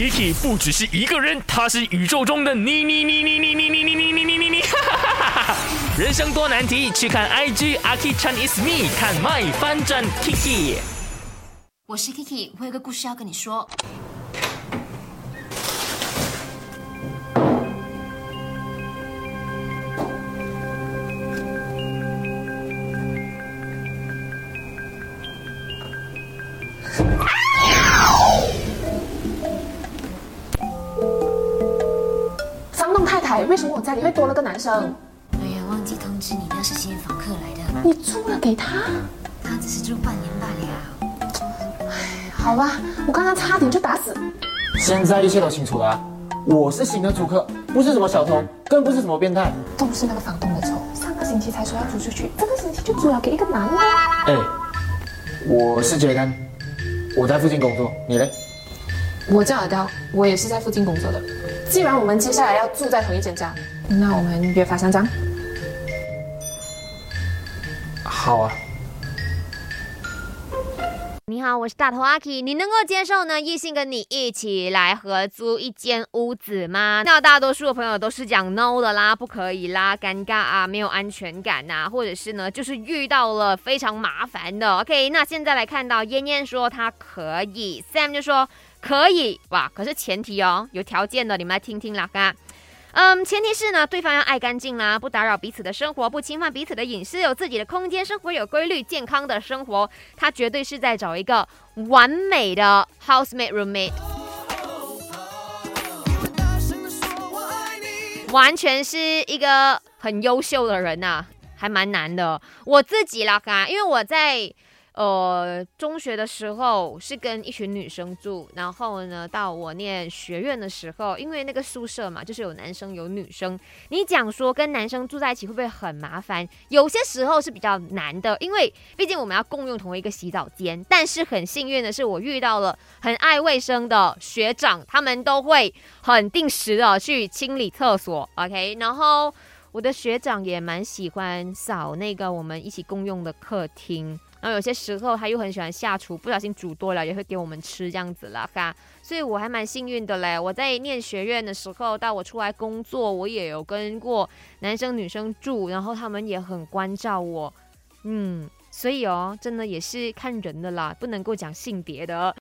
Kiki 不只是一个人，他是宇宙中的你你你你你你你你你你你你，人生多难题，去看 IG 阿 Kichan is me，看 My 翻转 Kiki。我是 Kiki，我有个故事要跟你说。为什么我家里会多了个男生？哎呀，忘记通知你，那是新访客来的，你租了给他？他只是住半年罢了。好吧，我刚刚差点就打死。现在一切都清楚了，我是新的租客，不是什么小偷，更不是什么变态。都是那个房东的错。上个星期才说要租出去，这个星期就租了给一个男的。哎，我是杰丹，我在附近工作，你嘞？我叫阿刁，我也是在附近工作的。既然我们接下来要住在同一间家，那我们约法三章。好啊。你好，我是大头阿 K，你能够接受呢异性跟你一起来合租一间屋子吗？那大多数的朋友都是讲 no 的啦，不可以啦，尴尬啊，没有安全感呐、或者是呢就是遇到了非常麻烦的。OK，那现在来看到燕燕说她可以，Sam 就说可以哇，可是前提哦，有条件的，你们来听听啦，嘎。嗯，前提是呢，对方要爱干净啦，不打扰彼此的生活，不侵犯彼此的隐私，有自己的空间，生活有规律，健康的生活。他绝对是在找一个完美的 housemate roommate，完全是一个很优秀的人呐、还蛮难的。我自己啦，嘎，因为我在。呃，中学的时候是跟一群女生住，然后呢，到我念学院的时候，因为那个宿舍嘛，就是有男生有女生。你讲说跟男生住在一起会不会很麻烦？有些时候是比较难的，因为毕竟我们要共用同一个洗澡间。但是很幸运的是，我遇到了很爱卫生的学长，他们都会很定时的去清理厕所。OK，然后我的学长也蛮喜欢扫那个我们一起共用的客厅。然后有些时候他又很喜欢下厨，不小心煮多了也会给我们吃这样子啦，哈，所以我还蛮幸运的嘞。我在念学院的时候，到我出来工作，我也有跟过男生女生住，然后他们也很关照我，嗯，所以哦，真的也是看人的啦，不能够讲性别的。